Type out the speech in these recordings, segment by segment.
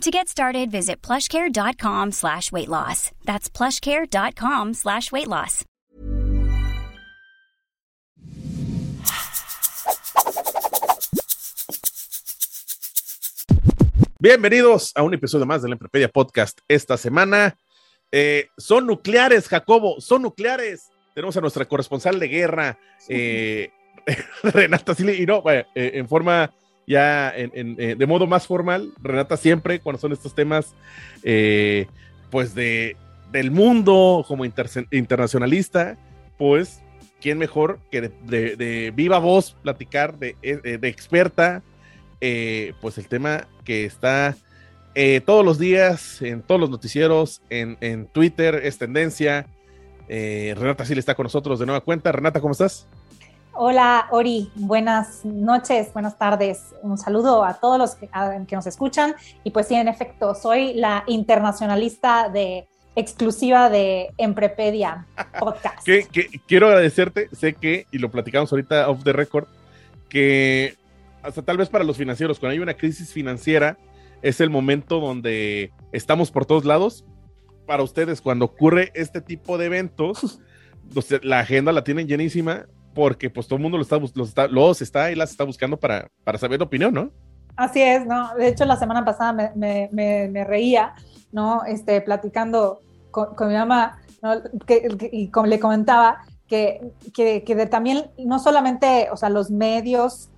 To get started, visit plushcare.com slash weight loss. That's plushcare.com slash weight loss. Bienvenidos a un episodio más del Emprepedia Podcast esta semana. Eh, son nucleares, Jacobo, son nucleares. Tenemos a nuestra corresponsal de guerra, eh, Renata Silly, y no, eh, en forma ya en, eh, de modo más formal, Renata siempre, cuando son estos temas, eh, pues de, del mundo como internacionalista, pues, ¿quién mejor que de, viva voz platicar de, eh, de experta, pues el tema que está todos los días en todos los noticieros, en, en Twitter, es tendencia. Renata sí está con nosotros de nueva cuenta. Renata, ¿cómo estás? Hola Ori, buenas noches, buenas tardes. Un saludo a todos los que, nos escuchan. Y pues sí, en efecto, soy la internacionalista de exclusiva de Emprepedia Podcast. que, quiero agradecerte, sé que, y lo platicamos ahorita off the record, que hasta tal vez para los financieros, cuando hay una crisis financiera, es el momento donde estamos por todos lados. Para ustedes, cuando ocurre este tipo de eventos, la agenda la tienen llenísima, porque pues todo el mundo lo está, los está, los está y las está buscando para, para saber la opinión, ¿no? Así es, ¿no? De hecho, la semana pasada me, me, reía, ¿no? Este, platicando con, mi mamá, ¿no? que, y como le comentaba, que, que, que también no solamente, o sea, los medios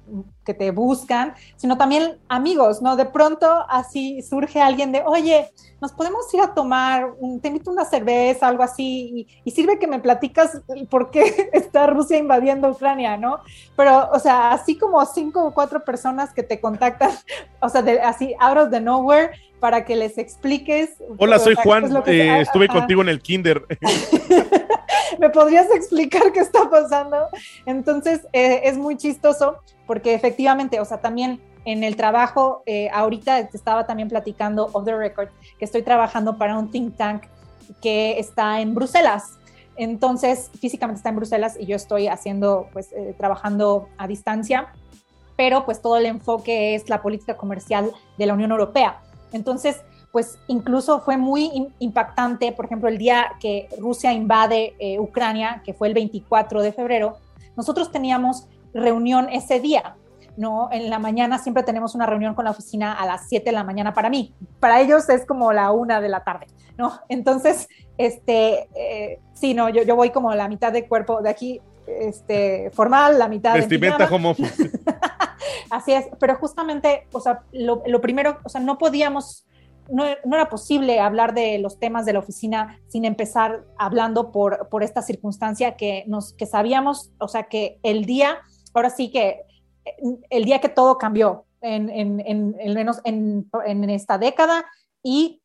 que te buscan, sino también amigos, ¿no? De pronto así surge alguien de, oye, nos podemos ir a tomar, te invito una cerveza, algo así, y, sirve que me platicas por qué está Rusia invadiendo Ucrania, ¿no? Pero, o sea, así como cinco o cuatro personas que te contactan, o sea, de, así out of the nowhere, para que les expliques. Hola, soy Juan, eh, estuve contigo en el kinder. ¿Me podrías explicar qué está pasando? Entonces, eh, es muy chistoso porque efectivamente, o sea, también en el trabajo, eh, ahorita te estaba también platicando off the record, que estoy trabajando para un think tank que está en Bruselas. Entonces, físicamente está en Bruselas y yo estoy haciendo, pues, eh, trabajando a distancia, pero pues todo el enfoque es la política comercial de la Unión Europea. Entonces, pues incluso fue muy impactante, por ejemplo, el día que Rusia invade eh, Ucrania, que fue el 24 de febrero, nosotros teníamos reunión ese día, ¿no? En la mañana siempre tenemos una reunión con la oficina a las 7 de la mañana para mí. Para ellos es como la una de la tarde, ¿no? Entonces, este, eh, sí, no, yo, yo voy como la mitad de cuerpo de aquí, este, formal, la mitad Vestimenta como Así es, pero justamente, o sea, lo, lo primero, o sea, no podíamos no, era posible hablar de los temas de la oficina sin empezar hablando por, por esta circunstancia que, nos, que sabíamos, o sea, que el día, ahora sí que el día que todo cambió, en, en, en, menos en, en, esta década, y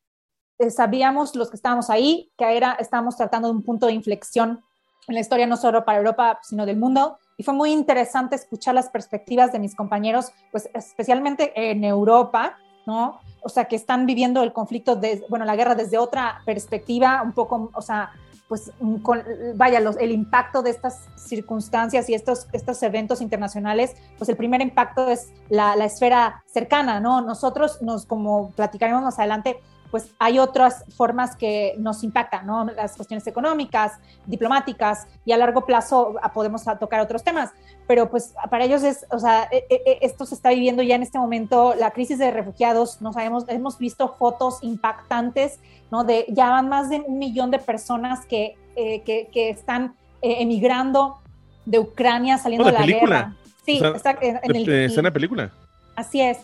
eh, sabíamos los que estábamos ahí que era, estábamos tratando de un punto de inflexión en la historia no solo para Europa, sino del mundo. Y fue muy interesante escuchar las perspectivas de mis compañeros, pues especialmente en Europa, ¿no? O sea, que están viviendo el conflicto, de, bueno, la guerra desde otra perspectiva, un poco, o sea, pues, con, vaya, los, el impacto de estas circunstancias y estos, estos eventos internacionales, pues el primer impacto es la, la esfera cercana, ¿no? Nosotros, nos, como platicaremos más adelante, pues hay otras formas que nos impactan, ¿no? Las cuestiones económicas, diplomáticas, y a largo plazo ah, podemos tocar otros temas. Pero pues para ellos es, o sea, e, e, e, esto se está viviendo ya en este momento, la crisis de refugiados, no sabemos, hemos visto fotos impactantes, ¿no? De ya van más de un millón de personas que, eh, que, que, están eh, emigrando de Ucrania, saliendo de la guerra. Sí, está en, el, está en la película. Así es.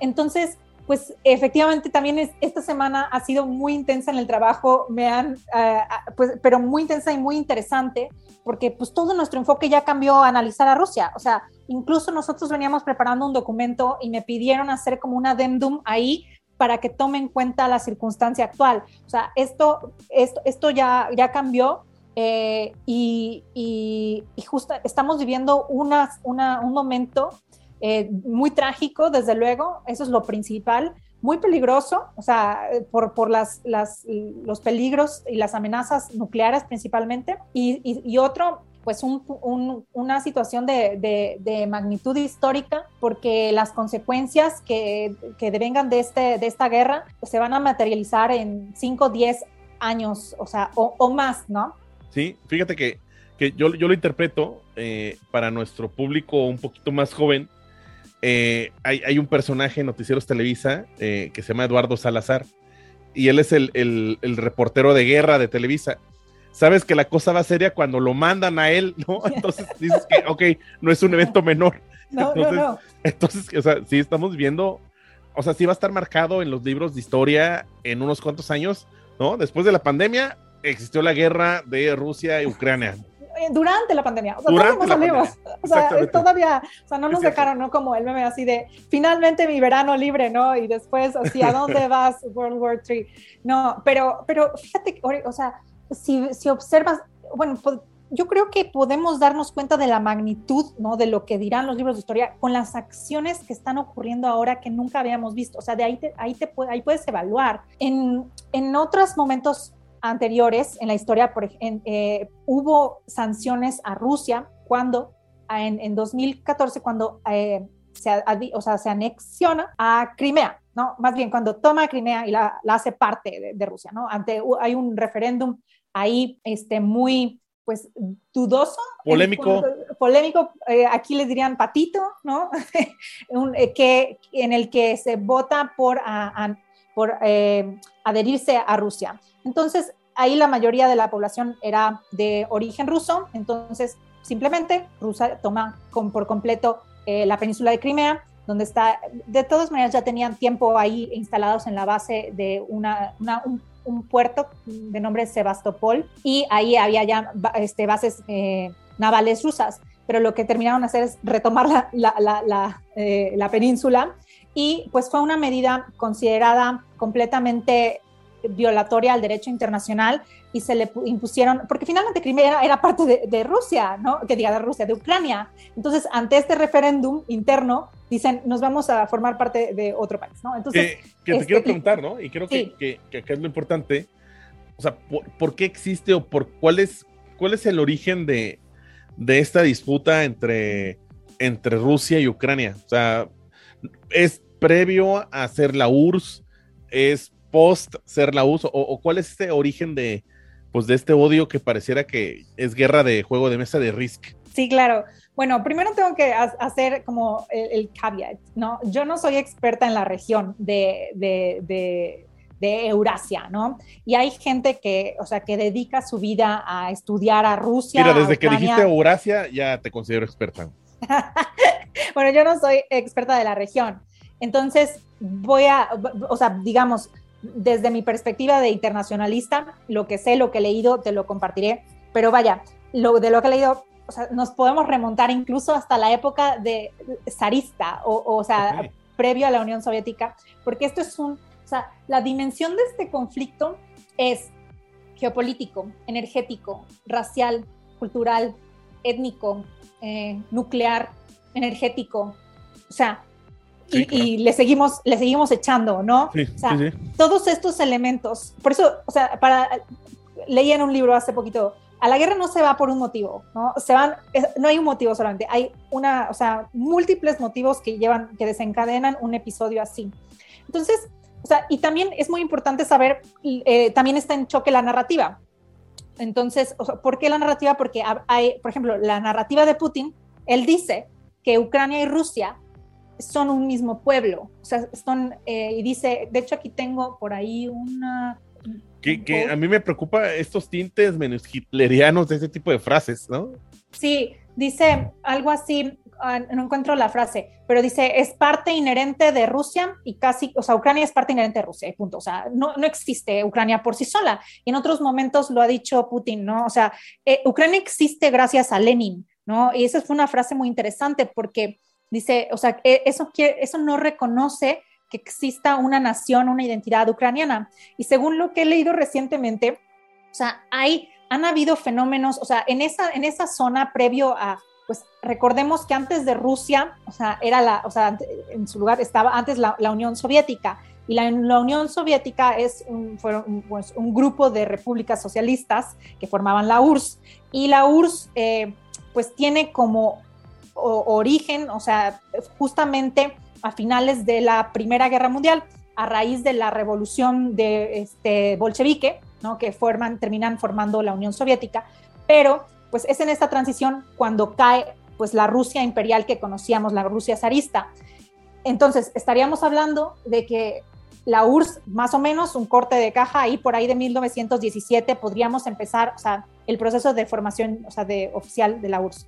Entonces, pues efectivamente también es, esta semana ha sido muy intensa en el trabajo, me han, ah, pues, pero muy intensa y muy interesante, porque pues todo nuestro enfoque ya cambió a analizar a Rusia. O sea, incluso nosotros veníamos preparando un documento y me pidieron hacer como un adendum ahí para que tome en cuenta la circunstancia actual. O sea, esto, esto, esto ya, ya cambió eh, y, y, justo estamos viviendo una, un momento eh, muy trágico, desde luego, eso es lo principal, muy peligroso, o sea, por, por las, los peligros y las amenazas nucleares principalmente, y, y, otro, pues un, una situación de, de, magnitud histórica, porque las consecuencias que, que devengan de, este, de esta guerra se van a materializar en 5, 10 años, o sea, o, o más, ¿no? Sí, fíjate que, que yo, yo, lo interpreto eh, para nuestro público un poquito más joven. Eh, hay, hay, un personaje en Noticieros Televisa eh, que se llama Eduardo Salazar y él es el, el, el, reportero de guerra de Televisa. Sabes que la cosa va seria cuando lo mandan a él, ¿no? Entonces dices que, ok, no es un evento menor. No, entonces, no, no. Entonces, o sea, sí estamos viendo, o sea, sí va a estar marcado en los libros de historia en unos cuantos años, ¿no? Después de la pandemia, existió la guerra de Rusia y Ucrania. Eh, durante la pandemia, o sea, Durante todavía no salimos, o sea, todavía, o sea, no nos dejaron, ¿no? Como el meme así de, finalmente mi verano libre, ¿no? Y después, así, ¿a dónde vas? World War III. No, pero, pero fíjate, o sea, si, si observas, bueno, pues, yo creo que podemos darnos cuenta de la magnitud, ¿no? De lo que dirán los libros de historia con las acciones que están ocurriendo ahora que nunca habíamos visto. O sea, de ahí, te, ahí, te, ahí puedes evaluar. En, en otros momentos anteriores en la historia, por, eh, hubo sanciones a Rusia cuando, en, en 2014, cuando eh, se, o sea, se anexiona a Crimea, ¿no? Más bien cuando toma Crimea y la, la hace parte de, Rusia, ¿no? Ante, hay un referéndum ahí este, muy, pues, dudoso. Polémico. polémico, eh, aquí les dirían patito, ¿no? un, que, en el que se vota por, a, por adherirse a Rusia. Entonces, ahí la mayoría de la población era de origen ruso, entonces simplemente Rusia toma por completo eh, la península de Crimea, donde está, de todas maneras ya tenían tiempo ahí instalados en la base de una, un, puerto de nombre Sebastopol. Y ahí había ya este, bases eh, navales rusas, pero lo que terminaron de hacer es retomar la, la, la, eh, la península y pues fue una medida considerada completamente violatoria al derecho internacional y se le impusieron, porque finalmente Crimea era, parte de, Rusia, ¿no? Que diga de Rusia, de Ucrania. Entonces, ante este referéndum interno, dicen, nos vamos a formar parte de otro país, ¿no? Entonces, que, te quiero este, preguntar, ¿no? Y creo que, que, acá es lo importante, o sea, ¿por, qué existe o por cuál es, cuál es el origen de, de esta disputa entre, entre Rusia y Ucrania? O sea, ¿es previo a hacer la URSS? ¿Es post ser la uso o, cuál es este origen de pues de este odio que pareciera que es guerra de juego de mesa de Risk. Sí, claro. Bueno, primero tengo que hacer como el, caveat, ¿no? Yo no soy experta en la región de, de, de, Eurasia, ¿no? Y hay gente que, o sea, que dedica su vida a estudiar a Rusia. Mira, desde que dijiste Eurasia ya te considero experta. bueno, yo no soy experta de la región. Entonces, voy a, o sea, digamos, desde mi perspectiva de internacionalista, lo que sé, lo que he leído, te lo compartiré. Pero vaya, lo, de lo que he leído, o sea, nos podemos remontar incluso hasta la época de zarista, o, o sea, previo a la Unión Soviética, porque esto es un, o sea, la dimensión de este conflicto es geopolítico, energético, racial, cultural, étnico, eh, nuclear, energético. O sea, y, le seguimos, le seguimos echando, ¿no? o sea, todos estos elementos. Por eso, o sea, para leí en un libro hace poquito, a la guerra no se va por un motivo, ¿no? Se van, no hay un motivo solamente, hay una, o sea, múltiples motivos que llevan, que desencadenan un episodio así. Entonces, o sea, y también es muy importante saber, eh, también está en choque la narrativa. Entonces, o sea, ¿por qué la narrativa? Porque hay, por ejemplo, la narrativa de Putin, él dice que Ucrania y Rusia son un mismo pueblo. O sea, son, eh, y dice, de hecho aquí tengo por ahí una... Que, a mí me preocupa estos tintes menos hitlerianos de ese tipo de frases, ¿no? Sí, dice algo así, no encuentro la frase, pero dice, es parte inherente de Rusia y casi, o sea, Ucrania es parte inherente de Rusia, punto. O sea, no, no existe Ucrania por sí sola. Y en otros momentos lo ha dicho Putin, ¿no? O sea, eh, Ucrania existe gracias a Lenin, ¿no? Y esa fue una frase muy interesante porque Dice, o sea, e, eso, eso no reconoce que exista una nación, una identidad ucraniana. Y según lo que he leído recientemente, o sea, hay han habido fenómenos, o sea, en esa, en esa zona previo a, pues recordemos que antes de Rusia, o sea, era la, o sea, en su lugar estaba antes la, Unión Soviética, y la, la, Unión Soviética es un, pues, un, grupo de repúblicas socialistas que formaban la URSS, y la URSS, eh, pues tiene como origen, o sea, justamente a finales de la Primera Guerra Mundial, a raíz de la revolución de este, bolchevique, ¿no? que forman, terminan formando la Unión Soviética, pero pues es en esta transición cuando cae pues la Rusia imperial que conocíamos, la Rusia zarista. Entonces, estaríamos hablando de que la URSS, más o menos, un corte de caja ahí por ahí de 1917, podríamos empezar, o sea, el proceso de formación, o sea, de oficial de la URSS.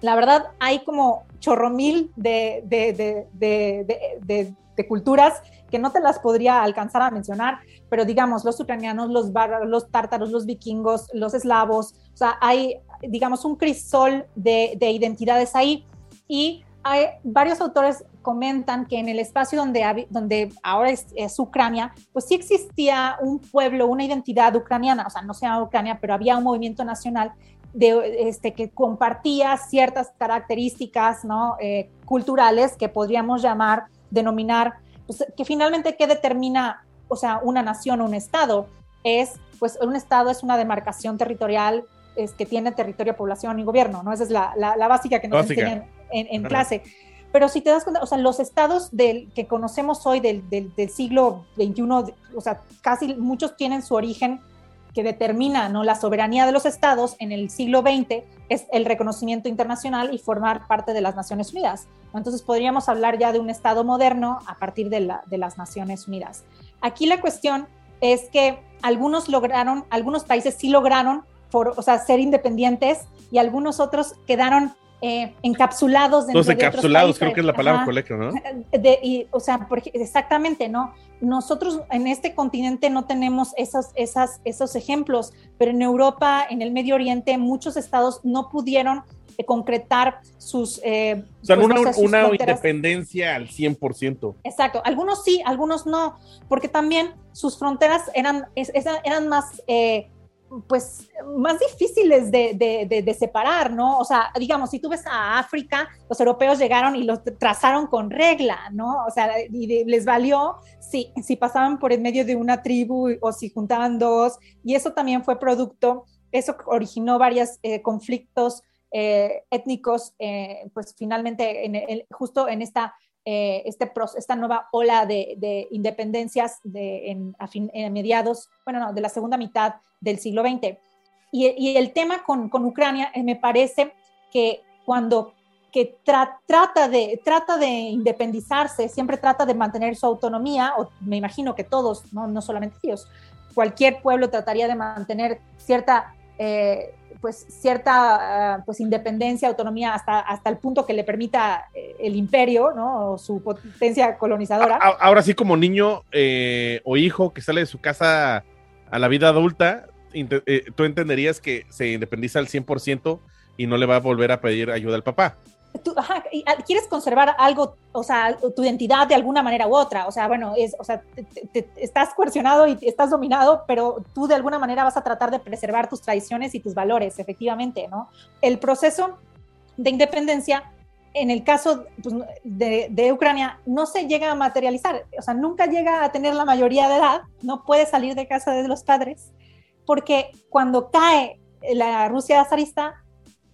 La verdad, hay como chorro mil de, de, de, de culturas que no te las podría alcanzar a mencionar, pero digamos, los ucranianos, los bárbaros, los tártaros, los vikingos, los eslavos, o sea, hay, digamos, un crisol de, identidades ahí y hay, varios autores comentan que en el espacio donde, donde ahora es, Ucrania, pues sí existía un pueblo, una identidad ucraniana, o sea, no se Ucrania, pero había un movimiento nacional de, este, que compartía ciertas características ¿no? Eh, culturales que podríamos llamar, denominar pues, que finalmente, ¿qué determina, o sea, una nación o un estado? Es, pues, un estado es una demarcación territorial es, que tiene territorio, población y gobierno, ¿no? Esa es la, la, básica que nos enseñan en, clase. Pero si te das cuenta, o sea, los estados del, que conocemos hoy del, del, del siglo XXI, o sea, casi muchos tienen su origen que determina ¿no? la soberanía de los estados en el siglo XX es el reconocimiento internacional y formar parte de las Naciones Unidas. Entonces podríamos hablar ya de un estado moderno a partir de, la, de las Naciones Unidas. Aquí la cuestión es que algunos lograron, algunos países sí lograron o sea, ser independientes y algunos otros quedaron eh, encapsulados dentro Los encapsulados, creo que es la palabra correcta, ¿no? De, y, o sea, exactamente, ¿no? Nosotros en este continente no tenemos esos, esas, esos ejemplos, pero en Europa, en el Medio Oriente, muchos estados no pudieron eh, concretar sus... Eh, o sea, pues, una, una independencia al 100%. Exacto, algunos sí, algunos no, porque también sus fronteras eran, eran más... Pues más difíciles de, separar, ¿no? O sea, digamos, si tú ves a África, los europeos llegaron y los trazaron con regla, ¿no? O sea, y les valió si, si pasaban por en medio de una tribu o si juntaban dos, y eso también fue producto, eso originó varios eh, conflictos eh, étnicos, eh, pues finalmente en, justo en esta este, esta nueva ola de, independencias de, en, a, mediados, bueno, no, de la segunda mitad del siglo XX. Y, el tema con, con, Ucrania eh, me parece que cuando que trata, de, trata de independizarse, siempre trata de mantener su autonomía, o me imagino que todos, no, no solamente ellos, cualquier pueblo trataría de mantener cierta, eh, pues, cierta ah, pues, independencia, autonomía, hasta, hasta el punto que le permita eh, el imperio, ¿no? o su potencia colonizadora. Ahora sí, como niño o hijo que sale de su casa a la vida adulta, eh, tú entenderías que se independiza al 100% y no le va a volver a pedir ayuda al papá. Tú, ajá, ah, quieres conservar algo, o sea, tu identidad de alguna manera u otra, o sea, bueno, es, o sea, estás coercionado y estás dominado, pero tú de alguna manera vas a tratar de preservar tus tradiciones y tus valores, efectivamente, ¿no? El proceso de independencia, en el caso pues, de, de, Ucrania, no se llega a materializar, o sea, nunca llega a tener la mayoría de edad, no puede salir de casa de los padres, porque cuando cae la Rusia zarista,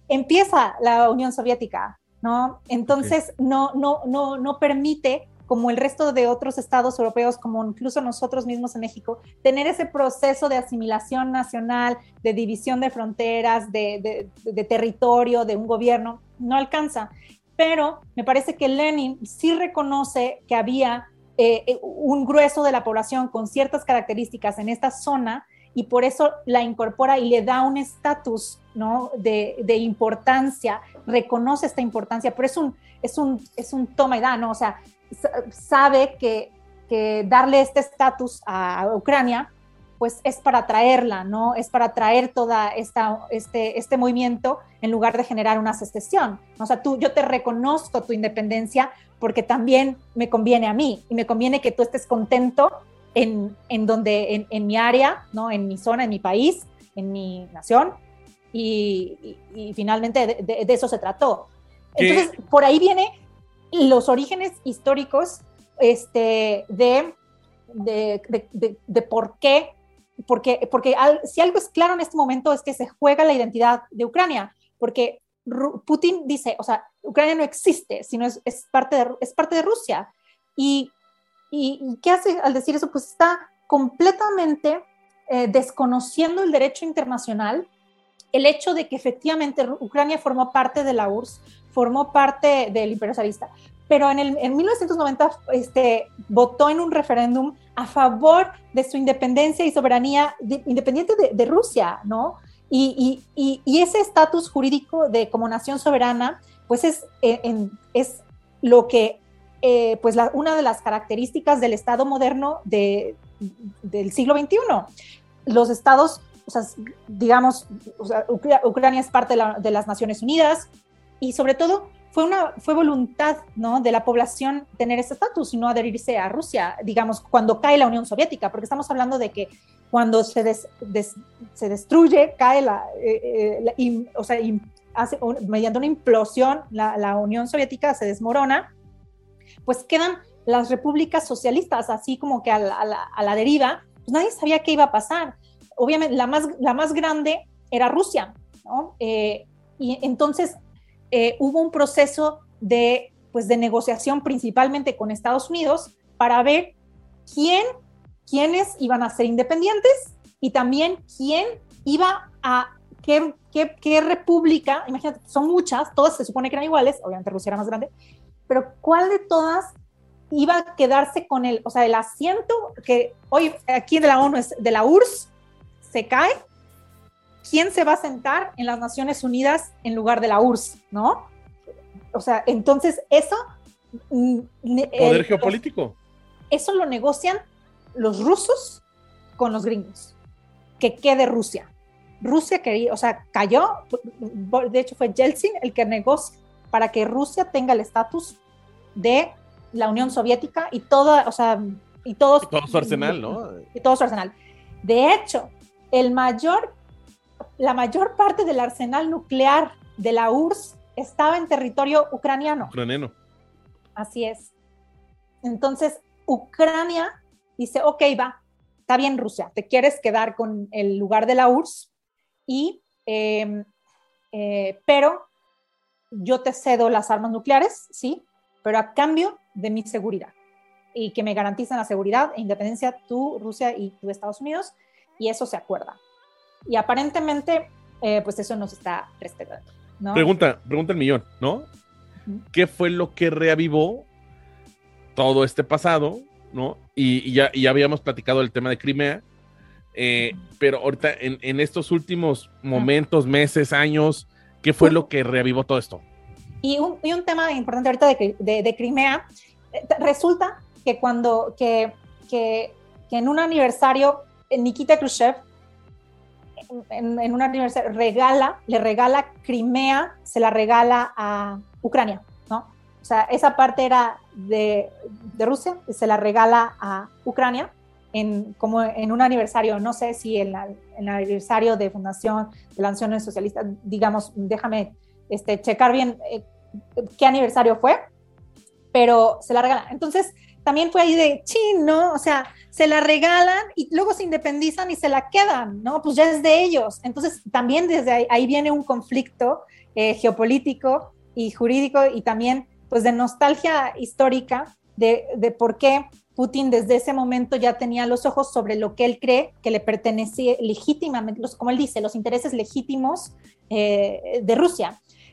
empieza la Unión Soviética, ¿no? Entonces no, no, no, no permite, como el resto de otros estados europeos, como incluso nosotros mismos en México, tener ese proceso de asimilación nacional, de división de fronteras, de, territorio, de un gobierno, no alcanza. Pero me parece que Lenin sí reconoce que había eh, un grueso de la población con ciertas características en esta zona y por eso la incorpora y le da un estatus ¿no? de, de, importancia, reconoce esta importancia, pero es un, es un, es un toma y da, ¿no? O sea, sabe que, que darle este estatus a Ucrania, pues es para traerla, ¿no? Es para traer toda esta, este, este movimiento en lugar de generar una secesión. O sea, tú, yo te reconozco tu independencia porque también me conviene a mí y me conviene que tú estés contento en, en donde, en, en, mi área, ¿no? en mi zona, en mi país, en mi nación y, finalmente de, eso se trató. Entonces, por ahí viene los orígenes históricos este, de, de, por qué, porque, porque si algo es claro en este momento es que se juega la identidad de Ucrania, porque Putin dice, o sea, Ucrania no existe, sino es, es parte, de, es parte de Rusia. Y, y, qué hace al decir eso? Pues está completamente eh, desconociendo el derecho internacional, el hecho de que efectivamente Ucrania formó parte de la URSS, formó parte del Imperio Zarista, pero en, el, en 1990 este, votó en un referéndum a favor de su independencia y soberanía independiente de, Rusia, ¿no? Y, y, y ese estatus jurídico de como nación soberana, pues es, eh, es lo que, eh, pues una de las características del Estado moderno de, del siglo XXI. Los estados, digamos, Ucrania es parte de, las Naciones Unidas y sobre todo fue una fue voluntad ¿no? de la población tener ese estatus y no adherirse a Rusia, digamos, cuando cae la Unión Soviética, porque estamos hablando de que cuando se, se destruye, cae la, eh, eh, o sea, hace, mediante una implosión, la, la, Unión Soviética se desmorona, pues quedan las repúblicas socialistas, así como que a la, deriva, pues nadie sabía qué iba a pasar. Obviamente, la más, la más grande era Rusia, ¿no? Eh, y entonces eh, hubo un proceso de, pues, de negociación principalmente con Estados Unidos para ver quién, quiénes iban a ser independientes y también quién iba a, qué, qué, qué república, imagínate, son muchas, todas se supone que eran iguales, obviamente Rusia era más grande, pero cuál de todas iba a quedarse con el, o sea, el asiento que hoy aquí de la ONU es de la URSS se cae ¿quién se va a sentar en las Naciones Unidas en lugar de la URSS, no? O sea, entonces eso... Mm, Poder geopolítico. Eso lo negocian los rusos con los gringos. Que quede Rusia. Rusia quería, o sea, cayó, de hecho fue Yeltsin el que negocia para que Rusia tenga el estatus de la Unión Soviética y toda, o sea, y todos... Y todo su arsenal, ¿no? Y todo su arsenal. De hecho, el mayor la mayor parte del arsenal nuclear de la URSS estaba en territorio ucraniano. Ucraniano. Así es. Entonces, Ucrania dice, ok, va, está bien Rusia, te quieres quedar con el lugar de la URSS, y, em, eh, pero yo te cedo las armas nucleares, sí, pero a cambio de mi seguridad y que me garantizan la seguridad e independencia tú, Rusia y tú, Estados Unidos, y eso se acuerda. Y aparentemente, eh, pues eso nos está respetando. Pregunta, pregunta el millón, ¿no? ¿Qué fue lo que reavivó todo este pasado, ¿no? Y, ya, habíamos platicado el tema de Crimea, eh, pero ahorita en, estos últimos momentos, meses, años, ¿qué fue lo que reavivó todo esto? Y un, tema importante ahorita de, de, Crimea, eh, resulta que cuando, que, que, que en un aniversario, Nikita Khrushchev en, una universidad regala, le regala Crimea, se la regala a Ucrania, ¿no? O sea, esa parte era de, de Rusia, se la regala a Ucrania en, como en un aniversario, no sé si en, el aniversario de fundación de las Naciones Socialistas, digamos, déjame este, checar bien eh, qué aniversario fue, pero se la regala. Entonces, también fue ahí de chin, ¿no? O sea, se la regalan y luego se independizan y se la quedan, ¿no? Pues ya es de ellos. Entonces, también desde ahí, viene un conflicto eh, geopolítico y jurídico y también, pues, de nostalgia histórica de, de por qué Putin desde ese momento ya tenía los ojos sobre lo que él cree que le pertenecía legítimamente, los, como él dice, los intereses legítimos eh, de Rusia.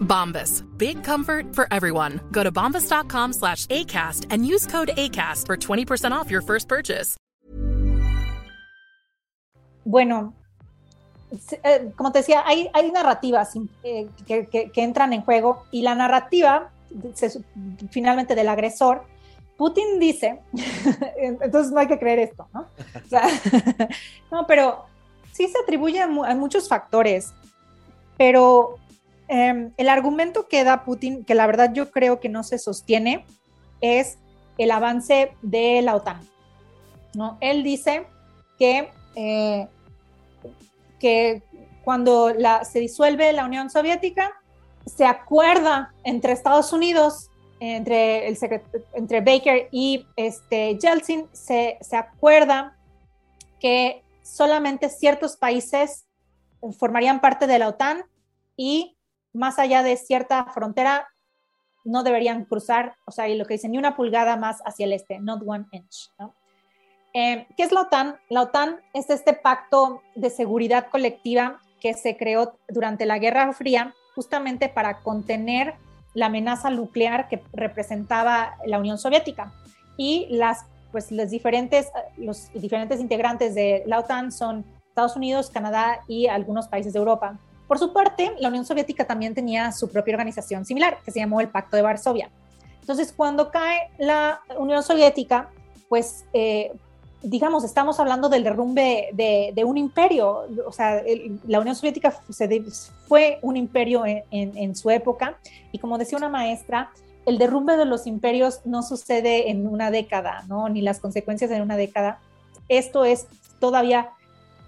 Bombas. Big comfort for everyone. Go to bombas.com slash ACAST and use code ACAST for 20% off your first purchase. Bueno, eh, como te decía, hay, hay narrativas eh, que, que, que, entran en juego y la narrativa, finalmente del agresor, Putin dice, entonces no hay que creer esto, ¿no? O sea, no, pero sí se atribuye a, a muchos factores, pero eh, el argumento que da Putin, que la verdad yo creo que no se sostiene, es el avance de la OTAN. ¿no? Él dice que, eh, que cuando se disuelve la Unión Soviética, se acuerda entre Estados Unidos, entre, el entre Baker y este, Yeltsin, se, se acuerda que solamente ciertos países formarían parte de la OTAN y más allá de cierta frontera no deberían cruzar, o sea, y lo que dicen, ni una pulgada más hacia el este, not one inch. ¿no? Eh, ¿Qué es la OTAN? La OTAN es este pacto de seguridad colectiva que se creó durante la Guerra Fría justamente para contener la amenaza nuclear que representaba la Unión Soviética. Y las, pues, los, diferentes, los diferentes integrantes de la OTAN son Estados Unidos, Canadá y algunos países de Europa. Por su parte, la Unión Soviética también tenía su propia organización similar, que se llamó el Pacto de Varsovia. Entonces, cuando cae la Unión Soviética, pues, eh, digamos, estamos hablando del derrumbe de, de un imperio. O sea, el, la Unión Soviética se, fue un imperio en, en, en su época y como decía una maestra, el derrumbe de los imperios no sucede en una década, ¿no? Ni las consecuencias en una década. Esto es todavía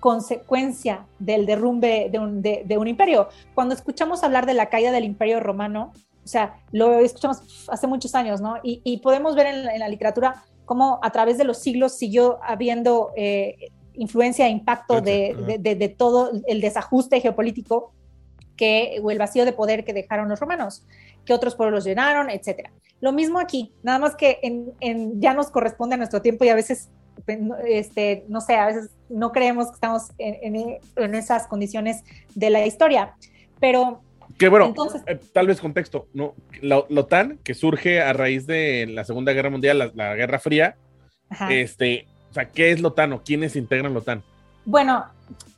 consecuencia del derrumbe de un, de, de un, imperio. Cuando escuchamos hablar de la caída del imperio romano, o sea, lo escuchamos hace muchos años, ¿no? Y, y podemos ver en la, en la, literatura cómo a través de los siglos siguió habiendo eh, influencia e impacto de, de, de, todo el desajuste geopolítico que, o el vacío de poder que dejaron los romanos, que otros pueblos llenaron, etcétera. Lo mismo aquí, nada más que en, en, ya nos corresponde a nuestro tiempo y a veces este, no sé, a veces no creemos que estamos en, en, en esas condiciones de la historia, pero... Que bueno, entonces, eh, tal vez contexto, ¿no? La, la, OTAN, que surge a raíz de la Segunda Guerra Mundial, la, la Guerra Fría, ajá. este, o sea, ¿qué es la OTAN o quiénes integran la OTAN? Bueno,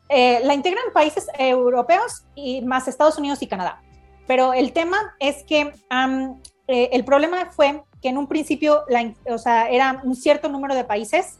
eh, la integran países europeos y más Estados Unidos y Canadá. Pero el tema es que um, eh, el problema fue que en un principio, la, o sea, era un cierto número de países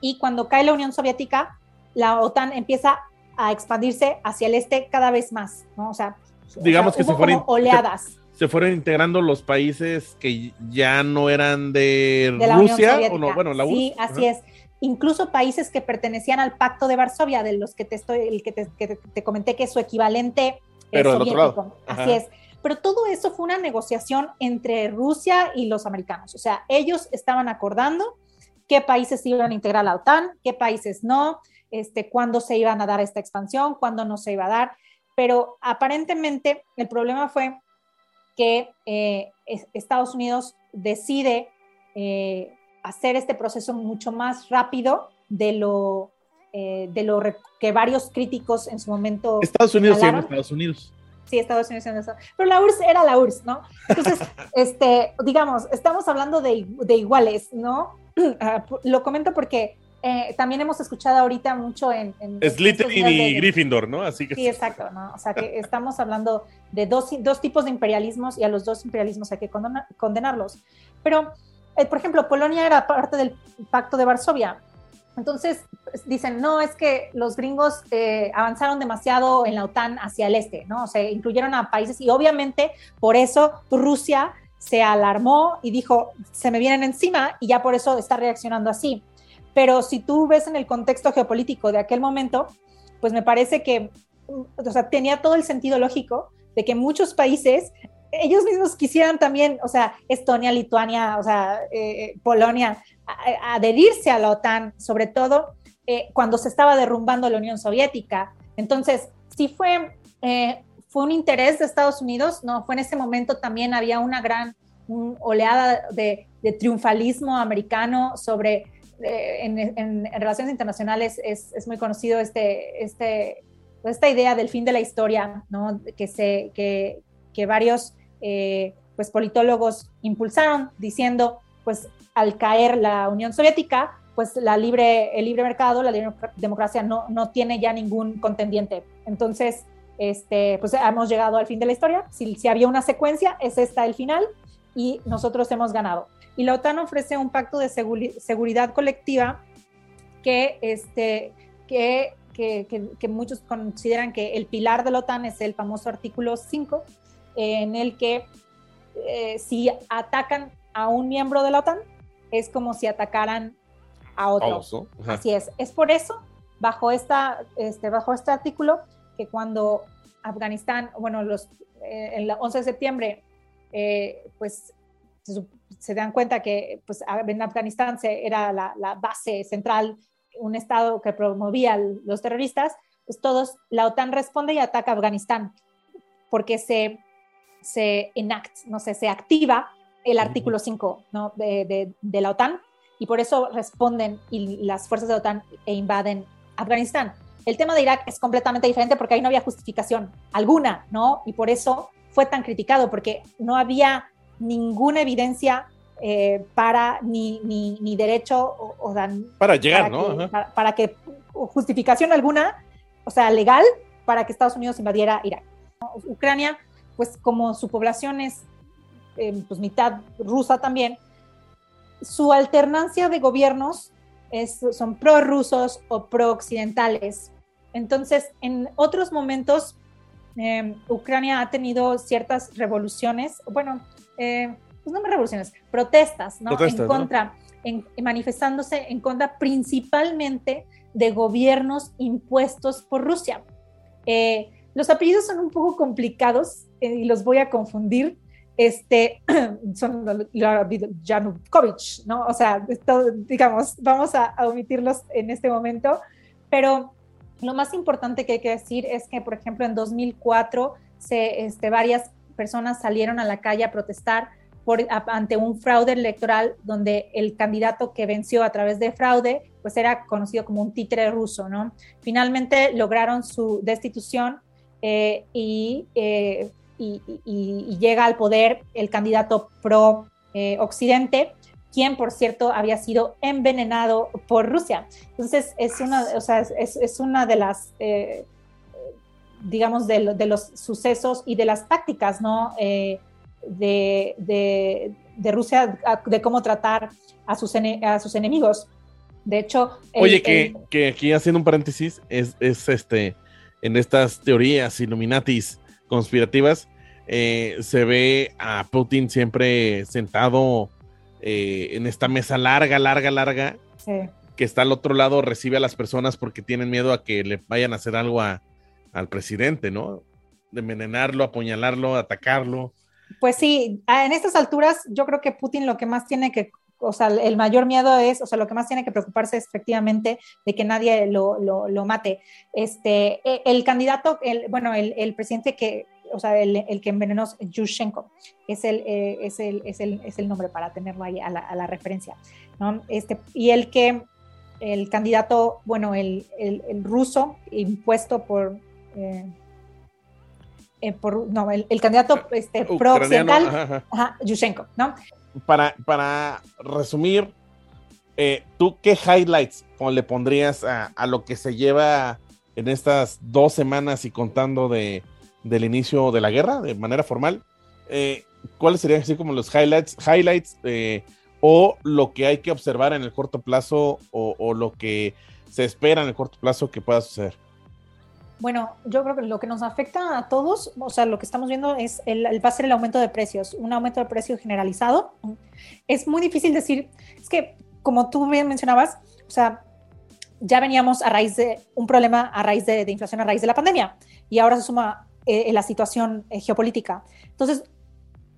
y cuando cae la Unión Soviética, la OTAN empieza a expandirse hacia el este cada vez más, ¿no? O sea, digamos o sea, que se fueron oleadas. Se, se, fueron integrando los países que ya no eran de, de Rusia o no, bueno, la Sí, así es. Incluso países que pertenecían al Pacto de Varsovia, de los que te estoy, el que te, que te, comenté que es su equivalente Pero eh, soviético. Así es. Pero todo eso fue una negociación entre Rusia y los americanos. O sea, ellos estaban acordando qué países iban a integrar a la OTAN, qué países no, este, cuándo se iban a dar esta expansión, cuándo no se iba a dar. Pero aparentemente el problema fue que eh, Estados Unidos decide eh, hacer este proceso mucho más rápido de lo, eh, de lo que varios críticos en su momento. Estados Unidos sí, Estados Unidos. Sí, Estados Unidos siendo Pero la URSS era la URSS, ¿no? Entonces, este, digamos, estamos hablando de, de iguales, ¿no? Uh, lo comento porque eh, también hemos escuchado ahorita mucho en... en Slytherin y de, Gryffindor, ¿no? Así que... Sí, exacto, ¿no? O sea, que estamos hablando de dos, dos tipos de imperialismos y a los dos imperialismos hay que condenar, condenarlos. Pero, eh, por ejemplo, Polonia era parte del Pacto de Varsovia. Entonces, pues, dicen, no, es que los gringos eh, avanzaron demasiado en la OTAN hacia el este, ¿no? O sea, incluyeron a países y obviamente por eso Rusia se alarmó y dijo, se me vienen encima y ya por eso está reaccionando así. Pero si tú ves en el contexto geopolítico de aquel momento, pues me parece que, o sea, tenía todo el sentido lógico de que muchos países ellos mismos quisieran también, o sea, Estonia, Lituania, o sea, eh, Polonia, adherirse a la OTAN, sobre todo eh, cuando se estaba derrumbando la Unión Soviética. Entonces, sí fue, eh, fue un interés de Estados Unidos, ¿no? Fue en ese momento también había una gran oleada de, triunfalismo americano sobre, en, relaciones internacionales es, muy conocido este, este, esta idea del fin de la historia, ¿no? Que, se, que, que varios eh, pues politólogos impulsaron diciendo, pues al caer la Unión Soviética, pues la libre, el libre mercado, la democracia no, no tiene ya ningún contendiente. Entonces, este, pues hemos llegado al fin de la historia. Si, si había una secuencia, es esta el final y nosotros hemos ganado. Y la OTAN ofrece un pacto de seguridad colectiva que, este, que, que, que, muchos consideran que el pilar de la OTAN es el famoso artículo 5, en el que eh, si atacan a un miembro de la OTAN, es como si atacaran a otro. Así es. Es por eso, bajo, esta, este, bajo este artículo, que cuando Afganistán, bueno, los, eh, el 11 de septiembre, eh, pues se, dan cuenta que pues, en Afganistán se, era la, la, base central, un estado que promovía los terroristas, pues todos, la OTAN responde y ataca a Afganistán, porque se se enact, no sé, se activa el artículo 5 ¿no? de, de, la OTAN y por eso responden y las fuerzas de la OTAN e invaden Afganistán. El tema de Irak es completamente diferente porque ahí no había justificación alguna, ¿no? Y por eso fue tan criticado, porque no había ninguna evidencia eh, para ni, ni, ni, derecho o, para llegar, ¿no? para, que justificación alguna, o sea, legal, para que Estados Unidos invadiera Irak. Ucrania pues como su población es eh, pues mitad rusa también, su alternancia de gobiernos es, son pro-rusos o pro-occidentales. Entonces, en otros momentos, em, Ucrania ha tenido ciertas revoluciones, bueno, eh, pues no revoluciones, protestas, ¿no? en contra, en, manifestándose en contra principalmente de gobiernos impuestos por Rusia. Eh, los apellidos son un poco complicados eh, y los voy a confundir. Este, son Janukovic, ¿no? O sea, digamos, vamos a, omitirlos en este momento, pero lo más importante que hay que decir es que, por ejemplo, en 2004 se, este, varias personas salieron a la calle a protestar por, ante un fraude electoral donde el candidato que venció a través de fraude pues era conocido como un títere ruso, ¿no? Finalmente lograron su destitución eh, eh, y, llega al poder el candidato pro eh, Occidente, quien por cierto había sido envenenado por Rusia. Entonces es una, o sea, es, es una de las, digamos, de, de, los sucesos y de las tácticas, ¿no? De, de, de, Rusia, de cómo tratar a sus, a sus enemigos. De hecho... Oye, que, que, aquí haciendo un paréntesis, es, es este en estas teorías Illuminatis conspirativas, eh, se ve a Putin siempre sentado eh, en esta mesa larga, larga, larga, que está al otro lado, recibe a las personas porque tienen miedo a que le vayan a hacer algo al presidente, ¿no? De envenenarlo, apuñalarlo, atacarlo. Pues sí, en estas alturas yo creo que Putin lo que más tiene que o sea, el mayor miedo es, o sea, lo que más tiene que preocuparse es efectivamente de que nadie lo, lo, mate. Este, e, el candidato, el, bueno, el, el, presidente que, o sea, el, el que envenenó Yushchenko, es el, eh, es, el, es, el, es el nombre para tenerlo ahí a la, a la referencia, ¿no? Este, y el que, el candidato, bueno, el, el ruso impuesto por... Eh, eh, por, no, el, candidato este, pro-occidental, Yushchenko, ¿no? para, para resumir, eh, ¿tú qué highlights le pondrías a, lo que se lleva en estas dos semanas y contando de, del inicio de la guerra de manera formal? Eh, ¿Cuáles serían así como los highlights, highlights eh, o lo que hay que observar en el corto plazo o, o lo que se espera en el corto plazo que pueda suceder? Bueno, yo creo que lo que nos afecta a todos, o sea, lo que estamos viendo es el, va a ser el aumento de precios, un aumento de precios generalizado. Es muy difícil decir, es que como tú bien mencionabas, o sea, ya veníamos a raíz de un problema a raíz de, inflación, a raíz de la pandemia, y ahora se suma eh, la situación eh, geopolítica. Entonces,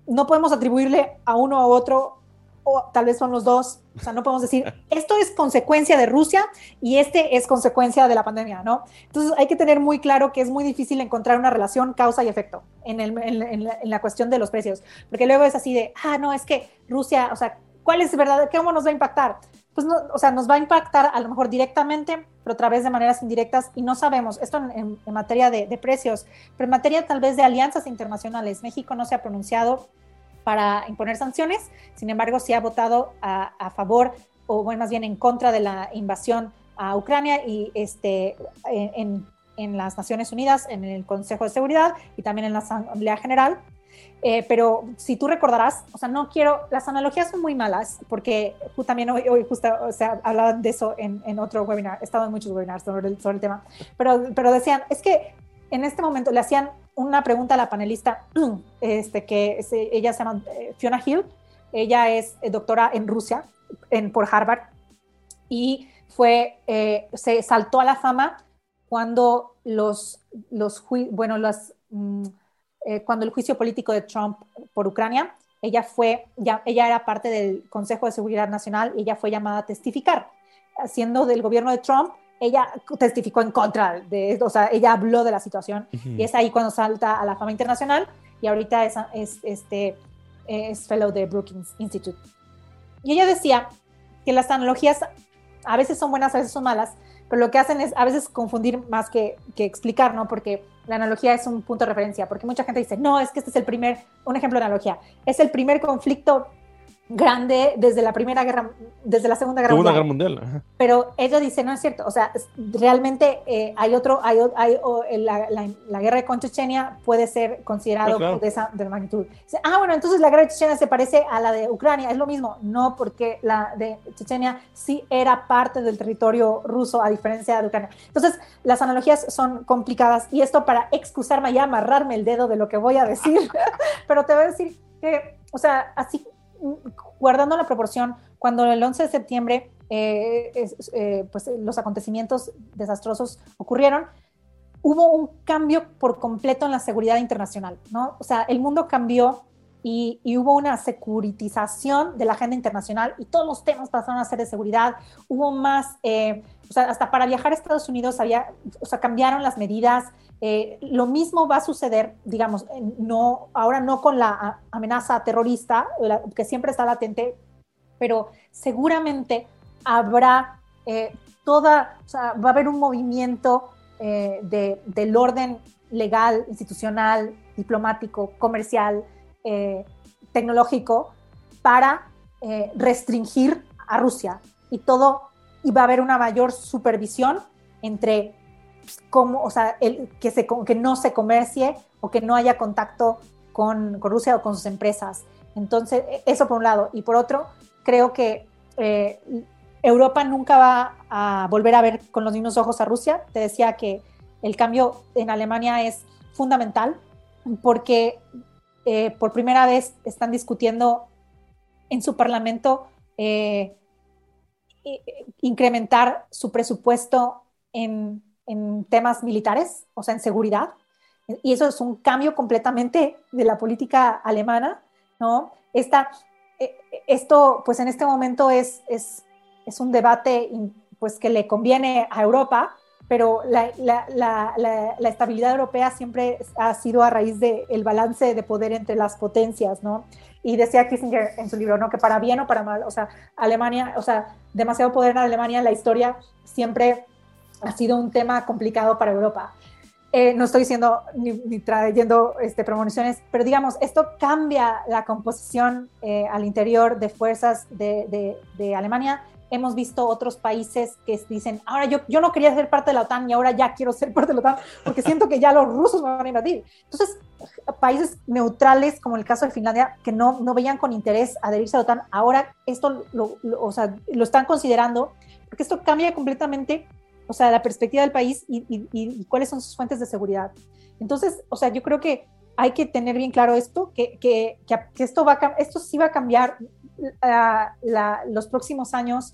no podemos atribuirle a uno a otro o tal vez son los dos. O sea, no podemos decir, esto es consecuencia de Rusia y este es consecuencia de la pandemia, ¿no? Entonces hay que tener muy claro que es muy difícil encontrar una relación causa y efecto en, el, en, la, en la, cuestión de los precios, porque luego es así de, ah, no, es que Rusia, o sea, ¿cuál es verdad? ¿Cómo nos va a impactar? Pues, no, o sea, nos va a impactar a lo mejor directamente, pero otra vez de maneras indirectas y no sabemos, esto en, en materia de, de precios, pero en materia tal vez de alianzas internacionales, México no se ha pronunciado para imponer sanciones, sin embargo, sí ha votado a, favor o bueno, más bien en contra de la invasión a Ucrania y este, en, en, las Naciones Unidas, en el Consejo de Seguridad y también en la Asamblea General. Eh, pero si tú recordarás, o sea, no quiero, las analogías son muy malas, porque también hoy, hoy justo, o sea, hablaban de eso en, en, otro webinar, he estado en muchos webinars sobre el, sobre el tema, pero, pero decían, es que en este momento le hacían una pregunta a la panelista, este, que ella se llama eh, Fiona Hill, ella es eh, doctora en Rusia, en, por Harvard, y fue, eh, se saltó a la fama cuando los, los bueno, las, mm, cuando el juicio político de Trump por Ucrania, ella fue, ya, ella era parte del Consejo de Seguridad Nacional y ella fue llamada a testificar, siendo del gobierno de Trump, ella testificó en contra de o sea, ella habló de la situación y es ahí cuando salta a la fama internacional y ahorita es, es, este, es fellow de Brookings Institute. Y ella decía que las analogías a veces son buenas, a veces son malas, pero lo que hacen es a veces confundir más que, que explicar, ¿no? Porque la analogía es un punto de referencia, porque mucha gente dice, no, es que este es el primer, un ejemplo de analogía, es el primer conflicto grande desde la primera guerra, desde la segunda guerra mundial. Guerra mundial Pero ella dice, no es cierto, o sea, realmente eh, hay otro, hay, hay la, la, guerra con Chechenia puede ser considerado de esa de magnitud. ah, bueno, entonces la guerra de Chechenia se parece a la de Ucrania, es lo mismo, no porque la de Chechenia sí era parte del territorio ruso a diferencia de Ucrania. Entonces, las analogías son complicadas y esto para excusarme y amarrarme el dedo de lo que voy a decir, pero te voy a decir que, o sea, así guardando la proporción, cuando el 11 de septiembre eh, eh, pues, los acontecimientos desastrosos ocurrieron, hubo un cambio por completo en la seguridad internacional, ¿no? O sea, el mundo cambió y, hubo una securitización de la agenda internacional y todos los temas pasaron a ser de seguridad. Hubo más, eh, o sea, hasta para viajar a Estados Unidos había, o sea, cambiaron las medidas, eh, lo mismo va a suceder, digamos, no, ahora no con la amenaza terrorista, que siempre está latente, pero seguramente habrá eh, toda, o sea, va a haber un movimiento de, del orden legal, institucional, diplomático, comercial, tecnológico, para restringir a Rusia. Y todo, y va a haber una mayor supervisión entre cómo, o sea, el, que, se, que no se comercie o que no haya contacto con, con, Rusia o con sus empresas. Entonces, e, eso por un lado. Y por otro, creo que eh, Europa nunca va a volver a ver con los mismos ojos a Rusia. Te decía que el cambio en Alemania es fundamental porque eh, por primera vez están discutiendo en su parlamento eh, incrementar su presupuesto en temas militares, o sea, en seguridad. Y eso es un cambio completamente de la política alemana, ¿no? Esta, eh, esto, pues en este momento es, es, es, un debate pues, que le conviene a Europa, pero la, la, la, la, estabilidad europea siempre ha sido a raíz del el balance de poder entre las potencias, ¿no? Y decía Kissinger en su libro, ¿no? Que para bien o para mal, o sea, Alemania, o sea, demasiado poder en Alemania en la historia siempre ha sido un tema complicado para Europa. Eh, no estoy diciendo ni, trayendo este, premoniciones, pero digamos, esto cambia la composición eh, al interior de fuerzas de, de, Alemania. Hemos visto otros países que dicen, ahora yo, yo no quería ser parte de la OTAN y ahora ya quiero ser parte de la OTAN porque siento que ya los rusos me van a invadir. Entonces, países neutrales, como el caso de Finlandia, que no, no veían con interés adherirse a la OTAN, ahora esto lo, o sea, lo están considerando porque esto cambia completamente o sea, la perspectiva del país y, cuáles son sus fuentes de seguridad. Entonces, o sea, yo creo que hay que tener bien claro esto, que, que, que esto, va esto sí va a cambiar los próximos años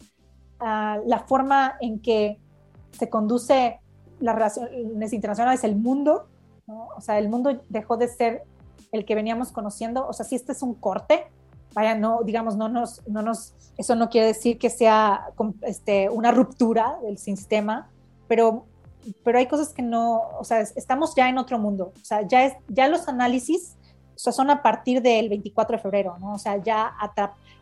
la forma en que se conduce las relaciones internacionales, el mundo, ¿no? o sea, el mundo dejó de ser el que veníamos conociendo, o sea, si este es un corte, vaya, no, digamos, no nos, no nos, eso no quiere decir que sea este, una ruptura del sistema, pero, pero hay cosas que no, o sea, estamos ya en otro mundo, o sea, ya, es, ya los análisis o sea, son a partir del 24 de febrero, ¿no? O sea, ya,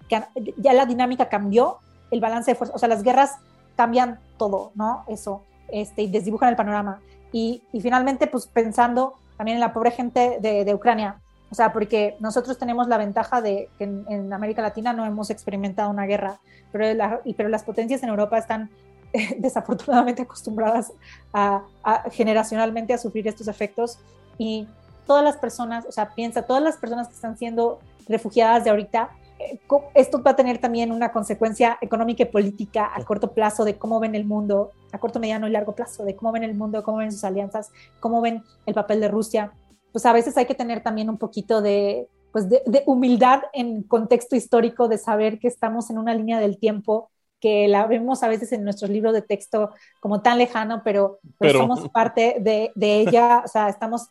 ya la dinámica cambió, el balance de fuerza, o sea, las guerras cambian todo, ¿no? Eso, este, y desdibujan el panorama. Y, y finalmente, pues pensando también en la pobre gente de, de Ucrania, o sea, porque nosotros tenemos la ventaja de que en, América Latina no hemos experimentado una guerra, pero, pero las potencias en Europa están desafortunadamente acostumbradas a, generacionalmente a sufrir estos efectos y todas las personas, o sea, piensa, todas las personas que están siendo refugiadas de ahorita, eh, esto va a tener también una consecuencia económica y política a corto plazo de cómo ven el mundo, a corto, mediano y largo plazo, de cómo ven el mundo, cómo ven sus alianzas, cómo ven el papel de Rusia. Pues a veces hay que tener también un poquito de, pues de, humildad en contexto histórico, de saber que estamos en una línea del tiempo que la vemos a veces en nuestros libros de texto como tan lejano, pero, pues somos parte de, de, ella, o sea, estamos,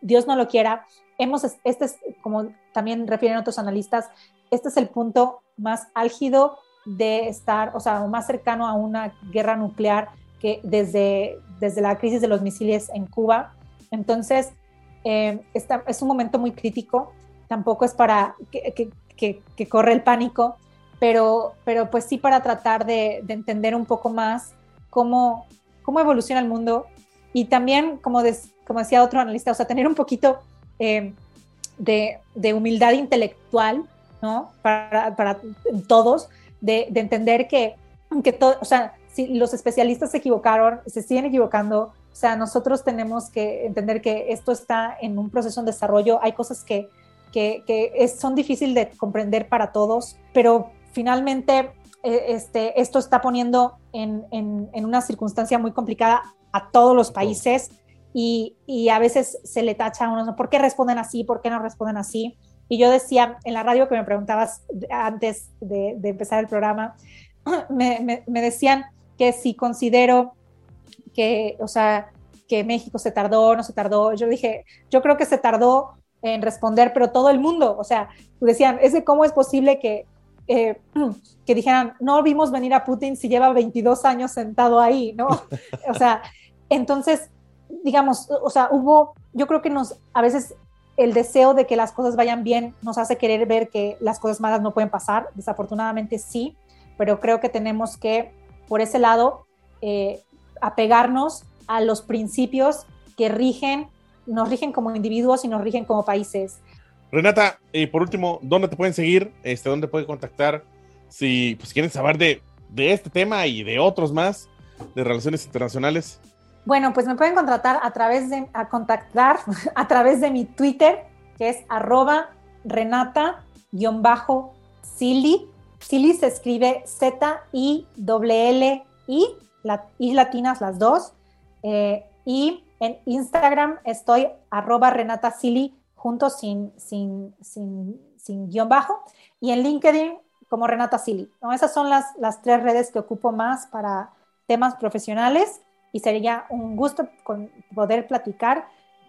Dios no lo quiera, hemos, este es, como también refieren otros analistas, este es el punto más álgido de estar, o sea, más cercano a una guerra nuclear que desde, desde la crisis de los misiles en Cuba. Entonces, eh, es un momento muy crítico, tampoco es para que, que, corre el pánico, pero, pero pues sí para tratar de, entender un poco más cómo, cómo evoluciona el mundo y también, como, como decía otro analista, o sea, tener un poquito eh, de, de, humildad intelectual, ¿no? Para, para todos, de, de, entender que, que todo, o sea, si los especialistas se equivocaron, se siguen equivocando, o sea, nosotros tenemos que entender que esto está en un proceso de desarrollo. Hay cosas que, que, son difíciles de comprender para todos, pero finalmente eh, este, esto está poniendo en, en, una circunstancia muy complicada a todos los países y, y, a veces se le tacha a uno, ¿por qué responden así? ¿Por qué no responden así? Y yo decía en la radio que me preguntabas antes de, de empezar el programa, me, me, me decían que si considero que, o sea, que México se tardó, no se tardó. Yo dije, yo creo que se tardó en responder, pero todo el mundo, o sea, decían, es de cómo es posible que, eh, que dijeran, no vimos venir a Putin si lleva 22 años sentado ahí, ¿no? o sea, entonces, digamos, o sea, hubo, yo creo que nos, a veces el deseo de que las cosas vayan bien nos hace querer ver que las cosas malas no pueden pasar, desafortunadamente sí, pero creo que tenemos que, por ese lado, eh, apegarnos a los principios que rigen, nos rigen como individuos y nos rigen como países. Renata, y por último, ¿dónde te pueden seguir? Este, ¿Dónde pueden contactar si pues, quieren saber de, este tema y de otros más de relaciones internacionales? Bueno, pues me pueden contratar a través de, a contactar a través de mi Twitter, que es arroba renata-sili. Sili se escribe Z-I-L-L-I y latinas las dos. Eh, y en Instagram estoy arroba Renata Juntos sin, sin, sin, sin, guion bajo. Y en LinkedIn como Renata Sili. ¿no? Esas son las, las tres redes que ocupo más para temas profesionales y sería un gusto con poder platicar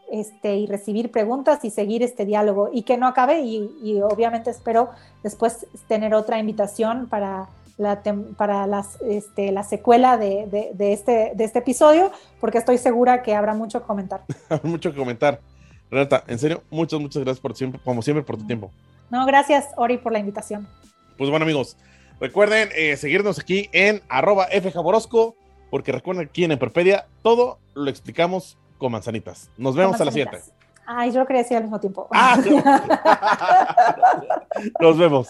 este, y recibir preguntas y seguir este diálogo y que no acabe y, obviamente espero después tener otra invitación para la, para las, este, la secuela de, de, este, de este episodio, porque estoy segura que habrá mucho que comentar. Mucho que comentar. Renata, en serio, muchas, muchas gracias por siempre, como siempre, por tu tiempo. No, gracias, Ori, por la invitación. Pues bueno, amigos, recuerden eh, seguirnos aquí en arroba fjaborosco, porque recuerden aquí en Emperpedia todo lo explicamos con manzanitas. Nos vemos a la siguiente. Ay, yo lo quería decir al mismo tiempo. Ah, Nos vemos.